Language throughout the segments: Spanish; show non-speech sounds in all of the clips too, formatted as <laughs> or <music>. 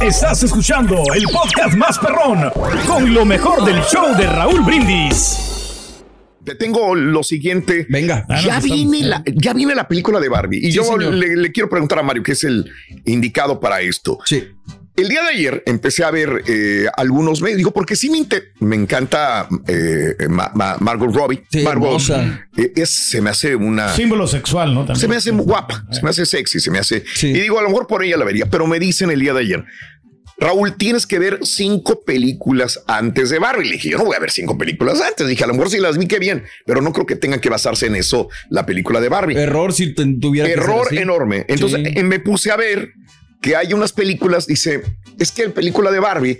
Estás escuchando el podcast más perrón con lo mejor del show de Raúl Brindis. Te tengo lo siguiente. Venga. ya, viene la, ya viene la película de Barbie. Y Sí, yo le, le quiero preguntar a Mario, que es el indicado para esto. Sí. El día de ayer empecé a ver eh, algunos medios, digo, porque sí me, me encanta eh, Ma- Ma- Margot Robbie. Sí, Margot eh, es, se me hace una... Símbolo sexual, ¿no? También. Se me hace muy guapa, se me hace sexy, se me hace. Sí. Y digo, a lo mejor por ella la vería, pero me dicen el día de ayer, Raúl, tienes que ver cinco películas antes de Barbie. Le dije, yo no voy a ver cinco películas antes. Dije, a lo mejor si las vi, qué bien, pero no creo que tengan que basarse en eso la película de Barbie. Error si tuviera que ser Error así. enorme. Entonces Sí. eh, me puse a ver que hay unas películas, dice, es que la película de Barbie,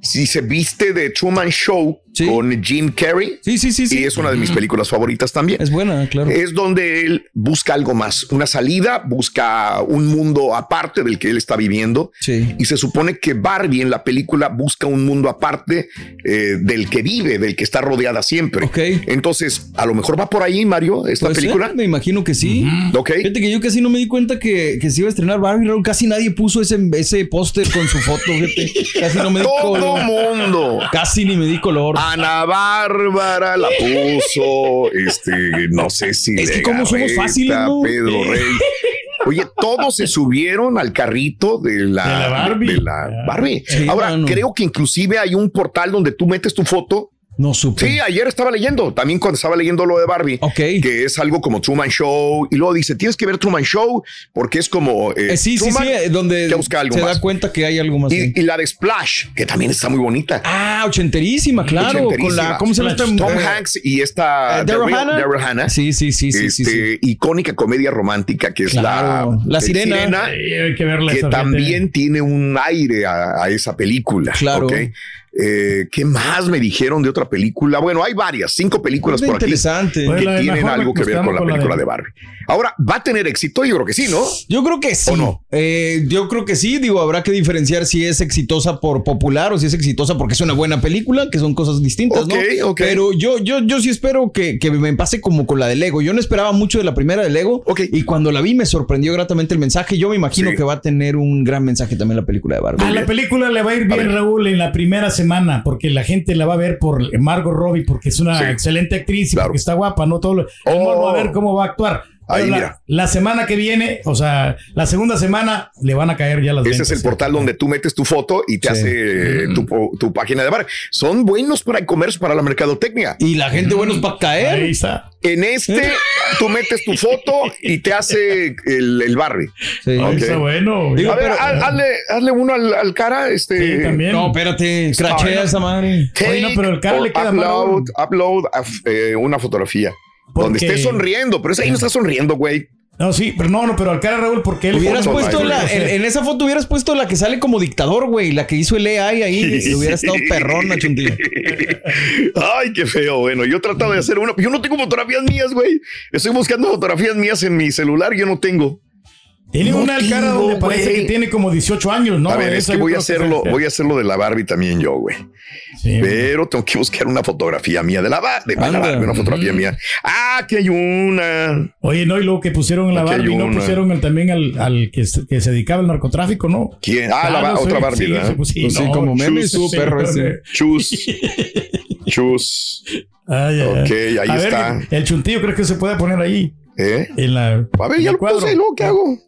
si se viste de Truman Show Sí. con Jim Carrey, Sí, sí, sí, sí. y es una de mis películas favoritas también Es buena, claro. es donde él busca algo más, una salida, busca un mundo aparte del que él está viviendo. Sí. Y se supone que Barbie en la película busca un mundo aparte eh, del que vive, del que está rodeada siempre. Ok. Entonces, a lo mejor va por ahí, Mario, esta película. me imagino que sí. Ok. Fíjate que yo casi no me di cuenta que, que se iba a estrenar Barbie. Casi nadie puso ese, ese póster con su foto, fíjate. Casi no me di <laughs> Todo color. mundo. Casi ni me di color. Ana Bárbara la puso, este, no sé si. Es que de cómo somos fáciles, ¿no? Pedro Rey. Oye, todos se subieron al carrito de la, De la Barbie. de la Barbie. Sí, Ahora, mano. creo que inclusive hay un portal donde tú metes tu foto. No supe. Sí, ayer estaba leyendo, también cuando estaba leyendo lo de Barbie, Ok. que es algo como Truman Show, y luego dice, tienes que ver Truman Show porque es como... eh, Eh, sí, sí, Truman sí, eh, donde busca algo se más. da cuenta que hay algo más. Y, y la de Splash, que también está muy bonita. Ah, ochenterísima, claro. Con la, ¿cómo se llama esta Tom eh, Hanks y esta eh, Daryl Hannah? Daryl Hannah. Sí, sí, sí, sí, sí, este, sí. icónica comedia romántica que es Claro, la, La Sirena. Sí, hay que verla que también tiene un aire a, a esa película. Claro. ¿ok? Eh, ¿Qué más me dijeron de otra película? Bueno, hay varias, cinco películas Muy por aquí interesante. Pues que la de tienen algo que ver con la con la película de- de Barbie. Ahora, ¿va a tener éxito? Yo creo que sí, ¿no? Yo creo que sí. ¿O no? Eh, yo creo que sí. Digo, habrá que diferenciar si es exitosa por popular o si es exitosa porque es una buena película, que son cosas distintas, Ok, ¿no? ok. Pero yo, yo, yo sí espero que, que me pase como con la de Lego. Yo no esperaba mucho de la primera de Lego. Y cuando la vi me sorprendió gratamente el mensaje. Yo me imagino Sí. que va a tener un gran mensaje también la película de Barbie. A la película le va a ir bien. Raúl, en la primera semana, porque la gente la va a ver por Margot Robbie, porque es una Sí. excelente actriz y Claro. porque está guapa, ¿no? Todo lo, Oh. morbo a ver cómo va a actuar. Ahí, la, mira. la semana que viene, o sea, la segunda semana le van a caer ya las Ese ventas. es el portal donde tú metes tu foto y te Sí. hace eh, tu, po- tu página de Barbie. Son buenos para el comercio, para la mercadotecnia. Y la gente, bueno, es para Ahí caer. está. En este, tú metes tu foto y te hace el, el Barbie. Sí. Ahí Ok. está bueno. Digo, A ver, pero- haz- hazle, hazle uno al, al cara. Este, Sí, también. No, espérate, crachea esa madre. Take Oye, no, pero el cara le queda mal, upload, Raúl. upload eh, una fotografía. Donde esté sonriendo, pero esa ahí no está sonriendo, güey. No, sí, pero no, no, pero al cara Raúl, porque él Hubieras puesto la, en, en esa foto hubieras puesto la que sale como dictador, güey, la que hizo el AI ahí, y hubiera estado perrona, chuntillo. <laughs> Ay, qué feo. Bueno, yo he tratado de hacer una. Yo no tengo fotografías mías, güey. Estoy buscando fotografías mías en mi celular. Yo no tengo. Tiene No una al cara donde parece que tiene como 18 años, ¿no? a ver, es que voy a creo hacerlo, voy a hacerlo de la Barbie también yo, güey. Sí, Pero tengo que buscar una fotografía mía de la, Ba- de la. Barbie, una fotografía mía. Ah, que hay una. Oye, no, y luego que pusieron la Barbie, no pusieron el- también al, al que, se- que se dedicaba al narcotráfico, ¿no? ¿Quién? Ah, la Ah, ba- no, otra Barbie, sí, ¿verdad? sí, pues sí, Pues sí, no, como meme chus, estuvo sí, perro ese. hombre. Chus. Ay, ay. Ok, ahí A ver, está. el chuntillo, ¿crees que se puede poner ahí? ¿Eh? En la, A ver, en ya lo puse, ¿y luego qué hago?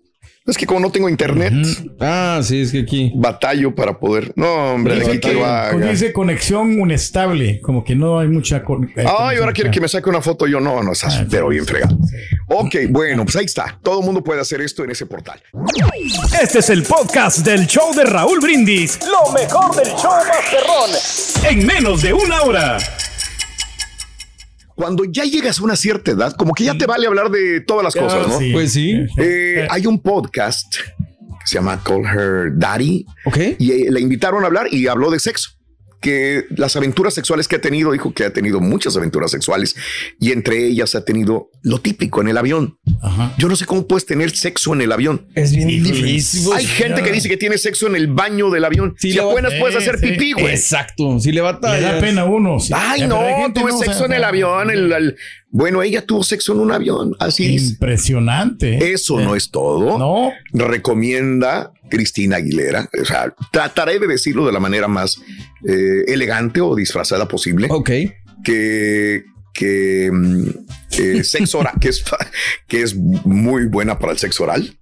Es que como no tengo internet, Ah, sí, es que aquí. batallo para poder. No, hombre, de Dice, que, que haga. dice conexión inestable, como que no hay mucha. con- eh, Ay, ahora quiere que me saque una foto. Yo no, no, estás Ah, pero sí, bien sí, fregado. sí. Ok, bueno, pues ahí está. Todo el mundo puede hacer esto en ese portal. Este es el podcast del show de Raúl Brindis. Lo mejor del show Masterrón. En menos de una hora. Cuando ya llegas a una cierta edad, como que ya te vale hablar de todas las cosas, ¿no? Sí. Pues sí. Eh, hay un podcast que se llama Call Her Daddy Ok. y eh, le invitaron a hablar y habló de sexo. Que las aventuras sexuales que ha tenido, dijo que ha tenido muchas aventuras sexuales y entre ellas ha tenido lo típico en el avión. Ajá. Yo no sé cómo puedes tener sexo en el avión. Es bien difícil. Hay gente que dice que tiene sexo en el baño del avión. Sí, si apenas puedes hacer sí. pipí, güey. Exacto. Si le va a Le da pena a uno. sí. Ay, Ya, no, tuve ¿no? O sea, sexo en el avión. el- el- Bueno, ella tuvo sexo en un avión. Así es. Impresionante. Eso no es todo. No. Recomienda Cristina Aguilera. O sea, trataré de decirlo de la manera más eh, elegante o disfrazada posible. Ok. Que, que mm, <laughs> sexo oral, que es, que es muy buena para el sexo oral.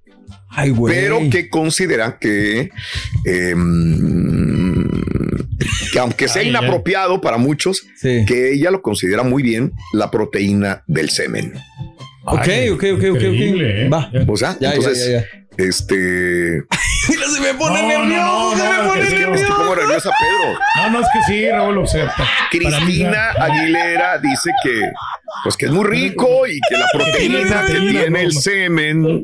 Ay, güey. pero que considera que, eh, mm, que aunque sea Ay, inapropiado para muchos, Sí. que ella lo considera muy bien la proteína del semen. Ok, Ay, ok, ok, ok, ok. ¿eh? Va. O sea, Ya, ya, entonces, ya, ya. Este, <laughs> Mira, se me pone No, no, nervioso, no, se no, me pone que es que, es que nervioso. pongo nerviosa a Pedro. No, no, es que sí, Raúl. O sea, pa- para mí Cristina Aguilera dice que, pues que es muy rico y que la <laughs> proteína que tiene el no. semen.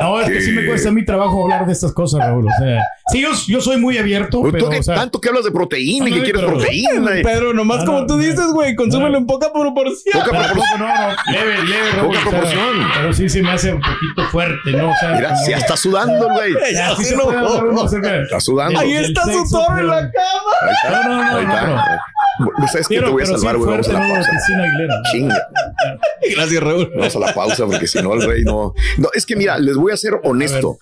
No, es que sí me que- cuesta mí trabajo hablar de estas cosas, Raúl. O sea, sí, yo, yo soy muy abierto, Tú pero, que o sea, tanto que hablas de proteína y que quieres pero- proteína. y Pedro, nomás No, como no, tú no. dices, güey, consúmelo No. en poca proporción. Poca pero proporción. no, no, leve, leve, Raúl. Poca o sea, proporción. pero sí se me hace un poquito fuerte, ¿no? O sea, Mira, como- ya está sudando güey. Ya sí de- Está sudando. Ahí está su torre en pero- la cama. No, no, no, no, ¿Sabes qué? Te voy a salvar, güey. Vamos a la pausa. Aguilera. Chinga. <laughs> Gracias, Raúl. Vamos a la pausa porque si no, el rey no. No, es que mira, les voy a ser honesto.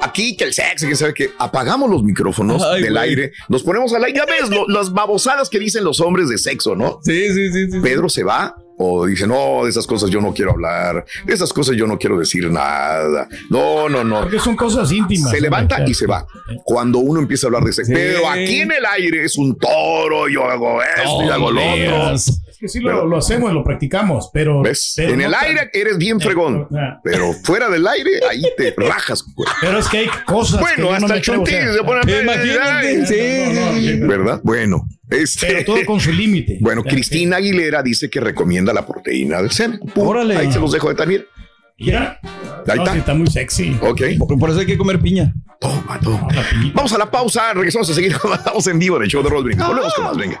Aquí que el sexo, que sabe que apagamos los micrófonos Ay, del güey. aire, nos ponemos al aire. Ya ves lo- las babosadas que dicen los hombres de sexo, ¿no? Sí, sí, sí, sí. Pedro se va o dice, no, de esas cosas yo no quiero hablar, de esas cosas yo no quiero decir nada. No, no, no. Porque son cosas íntimas. Se levanta y se va. Cuando uno empieza a hablar de sexo, Sí. pero aquí en el aire es un toro, yo hago esto y hago lo otro. Que sí lo, lo hacemos, lo practicamos, pero. ¿Ves? pero en no el tan- aire eres bien fregón, Ah. pero fuera del aire ahí te <laughs> rajas. güey. Pero es que hay cosas. que Bueno, no hasta me el atrevo, o sea, se pone Imagínate, Ay, sí. no, no, no, ¿Verdad? Bueno, este. Pero todo con su límite. <laughs> Bueno, Cristina Aguilera dice que recomienda la proteína del. Pum, Órale. Ahí se los dejo de también. Mira. Ahí No, está. sí, está muy sexy. Ok. Por, por eso hay que comer piña. Toma, toma. Piñita. Vamos a la pausa. Regresamos a seguir. Estamos <laughs> en vivo en el show de Brindis. Volvemos con más. Venga.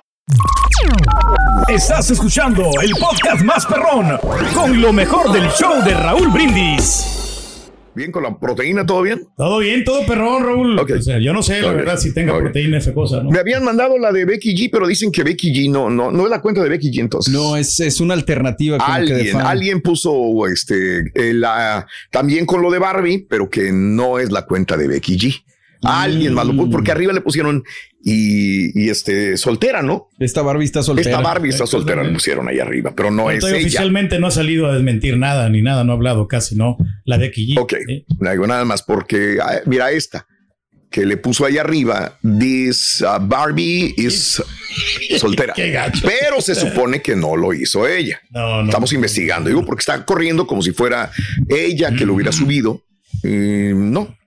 Estás escuchando el podcast más perrón con lo mejor del show de Raúl Brindis. Bien, con la proteína, ¿todo bien? Todo bien, todo perrón, Raúl. Ok. O sea, yo no sé, la verdad, si tenga proteína esa cosa, ¿no? Me habían mandado la de Becky G, pero dicen que Becky G no, no, no es la cuenta de Becky G entonces. No, es, es una alternativa. como que de Alguien, fan. alguien puso este eh, la, también con lo de Barbie, pero que no es la cuenta de Becky G. Alguien más lo puso, porque arriba le pusieron y, y, este soltera, ¿no? Esta Barbie está soltera. Esta Barbie está soltera, le pusieron ahí arriba, pero no es ella. oficialmente no ha salido a desmentir nada, ni nada, no ha hablado casi, ¿no? La de Becky G. Ok, ¿eh? no digo nada más porque ah, mira esta que le puso ahí arriba, this uh, Barbie is <laughs> soltera. Qué gacho. Pero se supone que no lo hizo ella. No, no. Estamos investigando, digo, porque está corriendo como si fuera ella que lo hubiera subido. Y no, no.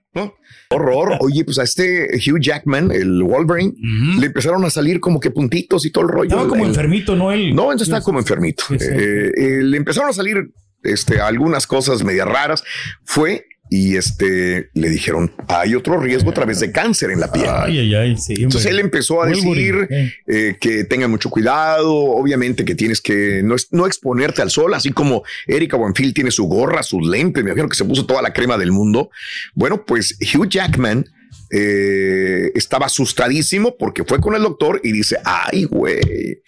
Horror. <laughs> Oye, pues a este Hugh Jackman, el Wolverine, le empezaron a salir como que puntitos y todo el rollo. Estaba como El- enfermito, ¿no? Él. No, entonces está como enfermito. Eh, eh, le empezaron a salir este, algunas cosas medias raras. Fue y este le dijeron hay otro riesgo a través de cáncer en la piel. Ay, ay, ay, sí. Entonces él empezó a decir eh. eh, que tengan mucho cuidado, obviamente que tienes que no, no exponerte al sol, así como Erika Buenfield tiene su gorra, sus lentes, me imagino que se puso toda la crema del mundo. Bueno, pues Hugh Jackman eh, estaba asustadísimo porque fue con el doctor y dice, ay, güey,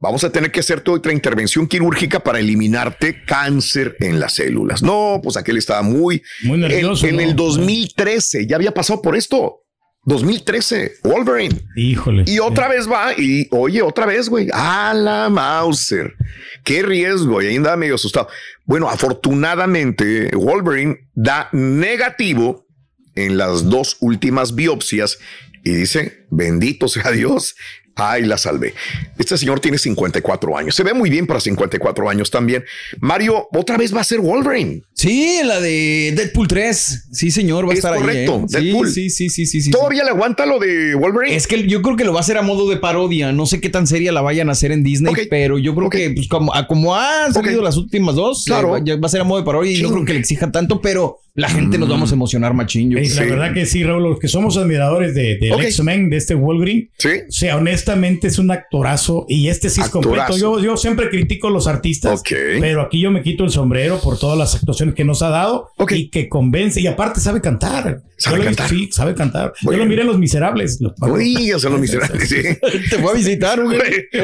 vamos a tener que hacerte otra intervención quirúrgica para eliminarte cáncer en las células. No, pues aquel estaba muy... Muy nervioso, En, en ¿no? el 2013 ya había pasado por esto. 2013, Wolverine. Híjole. Y otra vez va y oye, otra vez, güey, a la Mauser. Qué riesgo. Y ahí andaba medio asustado. Bueno, afortunadamente, Wolverine da negativo en las dos últimas biopsias y dice, bendito sea Dios. Ay, la salvé. Este señor tiene 54 años. Se ve muy bien para 54 años también. Mario, otra vez va a ser Wolverine. Sí, la de Deadpool 3. Sí, señor, va a Es estar correcto, ahí. ¿eh? Sí, Deadpool. Sí, sí, sí, sí, sí. ¿Todavía le aguanta lo de Wolverine? Es que yo creo que lo va a hacer a modo de parodia. No sé qué tan seria la vayan a hacer en Disney, pero yo creo que, pues, como, han salido las últimas dos, Claro. eh, va, ya va a ser a modo de parodia y no creo que le exijan tanto, pero la gente nos vamos a emocionar machín. yo creo. La verdad que sí, Raúl, los que somos admiradores de, del Ok. X-Men, de este Wolverine, Sí. o sea, honestamente es un actorazo y este sí es Actorazo. completo. Yo, yo siempre critico a los artistas, Ok. pero aquí yo me quito el sombrero por todas las actuaciones que nos ha dado Ok. y que convence y aparte sabe cantar. Sabe Yo lo he visto, cantar. Sí, sabe cantar. Bueno. Yo lo miré en Los Miserables. Los- Uy, ya son los <laughs> miserables. sí. <laughs> Te voy a visitar, güey.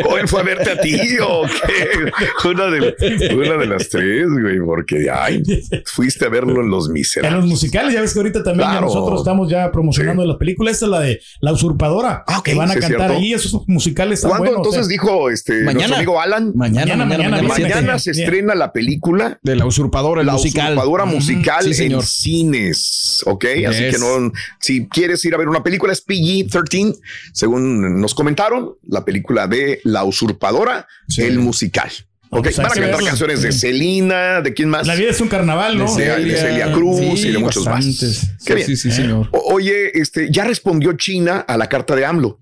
O él fue a verte a ti o qué. Una de, una de las tres, güey, porque ay, fuiste a verlo en Los En Miserables. los musicales, ya ves que ahorita también ya nosotros estamos ya promocionando la película. Esta es la de La Usurpadora. Ah, que van a sí es cantar cierto. ahí. Esos musicales ¿Cuándo buenos. entonces eh. dijo este Mañana. nuestro amigo Alan? Mañana, Mañana, mañana, mañana, mañana, mañana. siete. Mañana se estrena la película De la usurpadora, el La musical. usurpadora musical Sí, señor. en cines, ¿ok? Así que no, si quieres ir a ver una película es PG-13, según nos comentaron, la película de La usurpadora, Sí. el musical. Ok, van a cantar canciones de Sí. Celina, ¿de quién más? La vida es un carnaval, ¿no? De Celia- de Celia Cruz y de muchos más. bastantes. Qué Sí, bien. sí, sí, señor. O- Oye, este, ya respondió China a la carta de AMLO.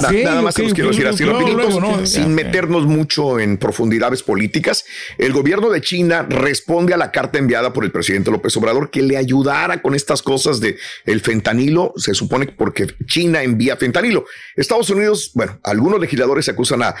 Nada más se los quiero decir así ¿no? sin meternos mucho en profundidades políticas. El gobierno de China responde a la carta enviada por el presidente López Obrador que le ayudara con estas cosas de el fentanilo. Se supone que porque China envía fentanilo. Estados Unidos, bueno, algunos legisladores acusan a,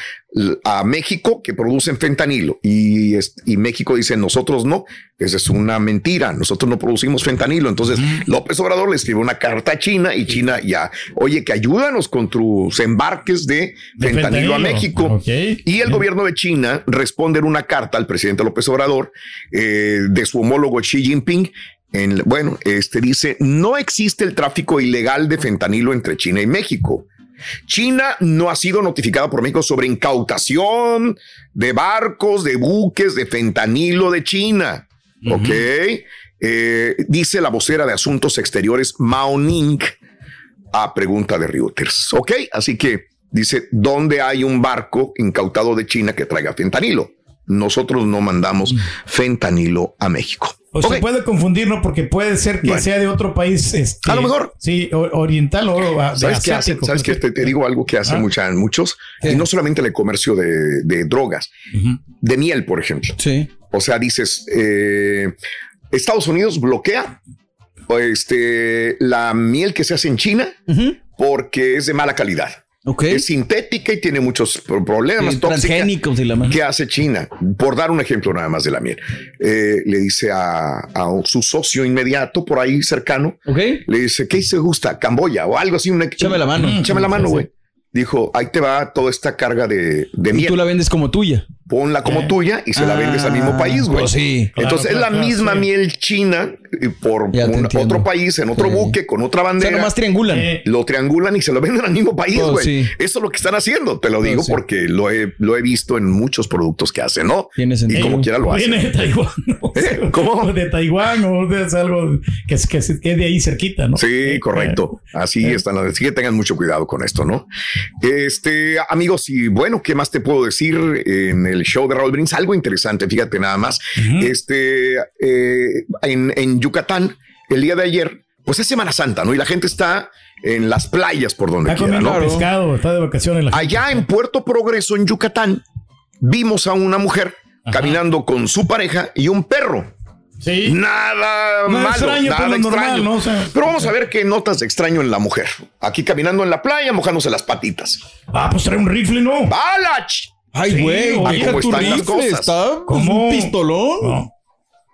a México que producen fentanilo y, y México dice nosotros no. Esa es una mentira. Nosotros no producimos fentanilo. Entonces López Obrador le escribe una carta a China y China ya, oye, que ayúdanos con tus embarques de, De fentanilo, a. México. Y el Bien. gobierno de China responde en una carta al presidente López Obrador eh, de su homólogo Xi Jinping. En, bueno, este dice, no existe el tráfico ilegal de fentanilo entre China y México. China no ha sido notificada por México sobre incautación de barcos, de buques, de fentanilo de China. Ok. Eh, dice la vocera de Asuntos Exteriores, Mao Ning, a pregunta de Reuters. Ok. Así que dice, ¿dónde hay un barco incautado de China que traiga fentanilo? Nosotros no mandamos fentanilo a México. O se puede confundir, ¿no? Porque puede ser que Bueno. sea de otro país. Este, A lo mejor. Sí, oriental o de ¿Sabes qué hace? ¿Sabes qué? Te, te digo algo que hacen Ah. mucha- muchos, y no solamente en el comercio de, de drogas, de miel, por ejemplo. Sí. O sea, dices, eh, Estados Unidos bloquea este, la miel que se hace en China porque es de mala calidad. Ok. Es sintética y tiene muchos pro- problemas Sí, transgénicos y la más. ¿Qué hace China? Por dar un ejemplo nada más de la miel. Eh, le dice a, a su socio inmediato por ahí cercano, Ok. le dice, ¿qué se gusta? Camboya o algo así. Una, Échame la mano. Échame la mano, güey. Dijo, ahí te va toda esta carga de, de Y miel. tú la vendes como tuya. Ponla como Eh. tuya y se la Ah, vendes al mismo país, güey. pues sí. Claro, Entonces es la claro, misma sí. miel china eh, por un- otro país, en otro Sí. buque, con otra O sea, bandera. nomás triangulan. Eh, lo triangulan y se lo venden al mismo país, Oh, güey. sí. Eso es lo que están haciendo, te lo Oh, digo porque lo he, lo he visto en muchos productos que hacen, ¿no? Tiene Y sentido. como quiera lo hacen. Viene de Taiwán. ¿no? <laughs> ¿Eh? ¿Cómo? O De Taiwán o de es algo que es, que es, que es de ahí cerquita, ¿no? Sí, Eh, correcto. Así eh. están. Así que tengan mucho cuidado con esto, ¿no? Este, amigos, y bueno, ¿qué más te puedo decir en el show de Raúl Brins? Algo interesante, fíjate nada más. Este, eh, en, en Yucatán, el día de ayer, pues es Semana Santa, ¿no? Y la gente está en las playas por donde Está quiera, ¿no? pescado, está de vacaciones. La gente. Allá en Puerto Progreso, en Yucatán, vimos a una mujer caminando con su pareja y un perro. Sí. Nada Nada malo, extraño, nada pues, normal, extraño. ¿no? O sea- Pero vamos a ver qué notas de extraño en la mujer. Aquí caminando en la playa, mojándose las patitas. Ah, pues trae un rifle, ¿no? ¡Balach! Ay, Sí, güey, oye, deja ¿cómo tu están las rifle, cosas? Está pues, ¿Cómo? un pistolón. No.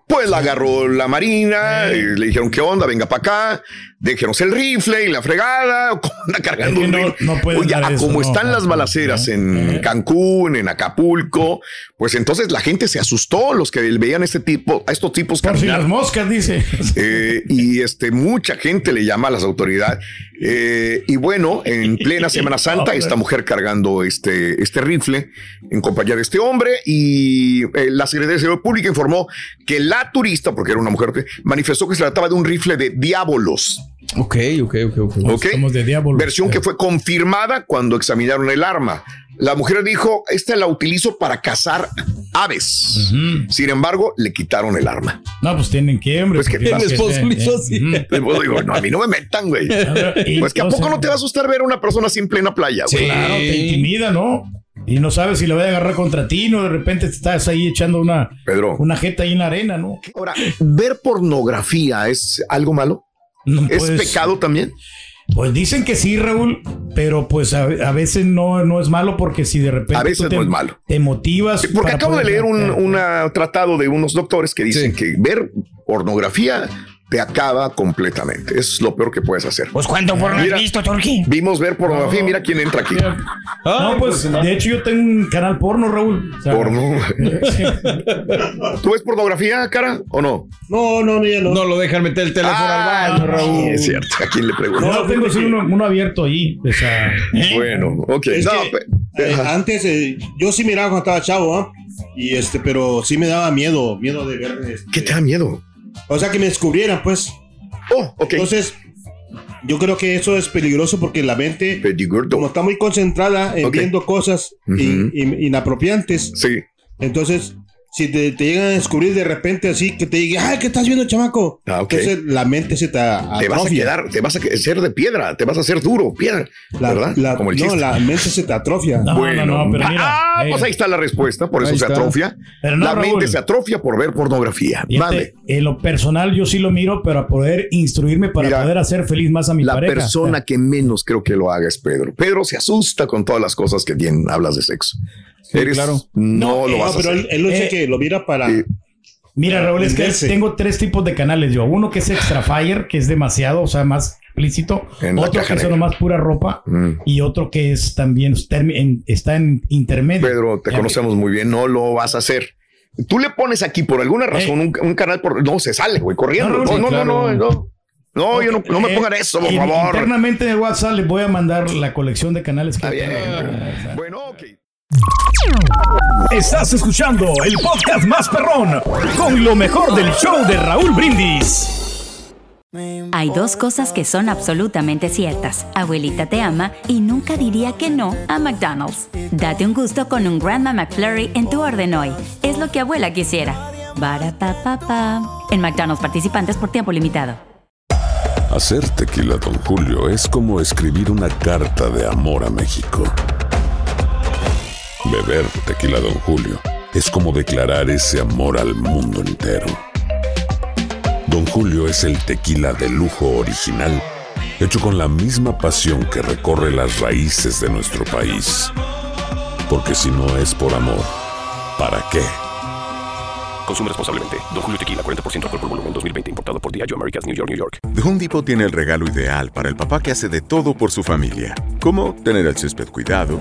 Pues la agarró la marina, y le dijeron, ¿qué onda? Venga para acá, déjenos el rifle y la fregada, <laughs> ¿cómo anda cargando Es que un no- no Oye, a eso, como no, están las balaceras en. Cancún, en Acapulco, pues entonces la gente se asustó, los que veían a este tipo, a estos tipos Por si las moscas, dice. <laughs> Eh, y este, mucha gente le llama a las autoridades. Eh, y bueno, en plena <laughs> Semana Santa, esta mujer cargando este, este rifle en compañía de este hombre. Y eh, la Secretaría de Seguridad Pública informó que la turista, porque era una mujer, manifestó que se trataba de un rifle de diábolos. Ok, ok, ok, ok. ¿ok? Somos de diablo. Versión que fue confirmada cuando examinaron el arma. La mujer dijo, esta la utilizo para cazar aves. Sin embargo, le quitaron el arma. No, pues tienen que, hombre. Pues que es esposo eh, le hizo eh, así. Pues digo, no, a mí no me metan, güey. Pues que a poco no te va a asustar ver a una persona así en plena playa, güey. Claro, te intimida, ¿no? Y no sabes si le va a agarrar contra ti, no de repente te estás ahí echando una, Pedro. una jeta ahí en la arena, ¿no? Ahora, ver pornografía es algo malo. No, ¿Es pues, pecado también? Pues dicen que sí, Raúl, pero pues a, a veces no, no es malo porque si de repente A veces te, no es malo. te motivas. Porque acabo de leer un una tratado de unos doctores que dicen Sí. que ver pornografía te acaba completamente. Es lo peor que puedes hacer. Pues cuánto por Mira. has visto, Turki. Vimos ver pornografía mira quién entra aquí. No, pues de hecho yo tengo un canal porno, Raúl. O sea, Porno. <laughs> ¿Tú ves pornografía, cara, o no? No, no, no, ya no. No lo dejan meter el teléfono Ah, al baño, Raúl. sí, es cierto. ¿A quién le pregunto? No, tengo sí uno, uno abierto ahí. O sea, Bueno, ok. Es No, que, pe- eh, antes eh, yo sí miraba cuando estaba chavo, ¿ah? Y este, pero sí me daba miedo, miedo de ver. este, ¿Qué te da miedo? O sea, que me descubrieran, pues. Oh, ok. Entonces, yo creo que eso es peligroso porque la mente, como está muy concentrada en viendo cosas Ujú. in- in- inapropiantes, Sí. entonces, si te, te llegan a descubrir de repente así, que te digan, ay, ¿qué estás viendo, chamaco? Ah. Entonces, la mente se te Te vas a atrofia. quedar, te vas a ser de piedra, te vas a hacer duro, piedra, La, ¿verdad? la- Como el no, chiste. la mente se te atrofia. No, bueno, no, no, pero mira, ah, pues ahí está la respuesta, por eso Ahí se está. atrofia. Pero no, la Raúl. mente se atrofia por ver pornografía. Vale. en lo personal yo sí lo miro para poder instruirme, para Mira, poder hacer feliz más a mi La pareja. persona que menos creo que lo haga es Pedro. Pedro se asusta con todas las cosas que tienen, hablas de sexo. Eres, claro. No, lo No, vas a pero hacer. él, él lo dice Eh, que lo mira para. eh, Mira, Raúl, es que tengo tres tipos de canales yo. Uno que es Extra Fire, que es demasiado, o sea, más explícito. En Otro que es nomás pura ropa. Mm. Y otro que es también en- está en intermedio. Pedro, te Ya conocemos muy bien, no lo vas a hacer. Tú le pones aquí por alguna razón Eh. un, un canal por no se sale, güey, corriendo. No, No, no, no, no, no, claro. no. No, yo no, no me Eh, pongan eso, por favor. Internamente en el WhatsApp les voy a mandar la colección de canales que Está bien. tengo. Bueno, ok. Estás escuchando el podcast más perrón con lo mejor del show de Raúl Brindis. Hay dos cosas que son absolutamente ciertas. Abuelita te ama y nunca diría que no a McDonald's. Date un gusto con un Grandma McFlurry en tu orden hoy. Es lo que abuela quisiera. Barapapapa. En McDonald's participantes por tiempo limitado. Hacer tequila, Don Julio, es como escribir una carta de amor a México. Beber tequila, Don Julio, es como declarar ese amor al mundo entero. Don Julio es el tequila de lujo original, hecho con la misma pasión que recorre las raíces de nuestro país. Porque si no es por amor, ¿para qué? Consume responsablemente. Don Julio Tequila, 40% alcohol por volumen, 2020. Importado por Diageo Americas, New York, New York. The Home Depot tiene el regalo ideal para el papá que hace de todo por su familia, como tener el césped cuidado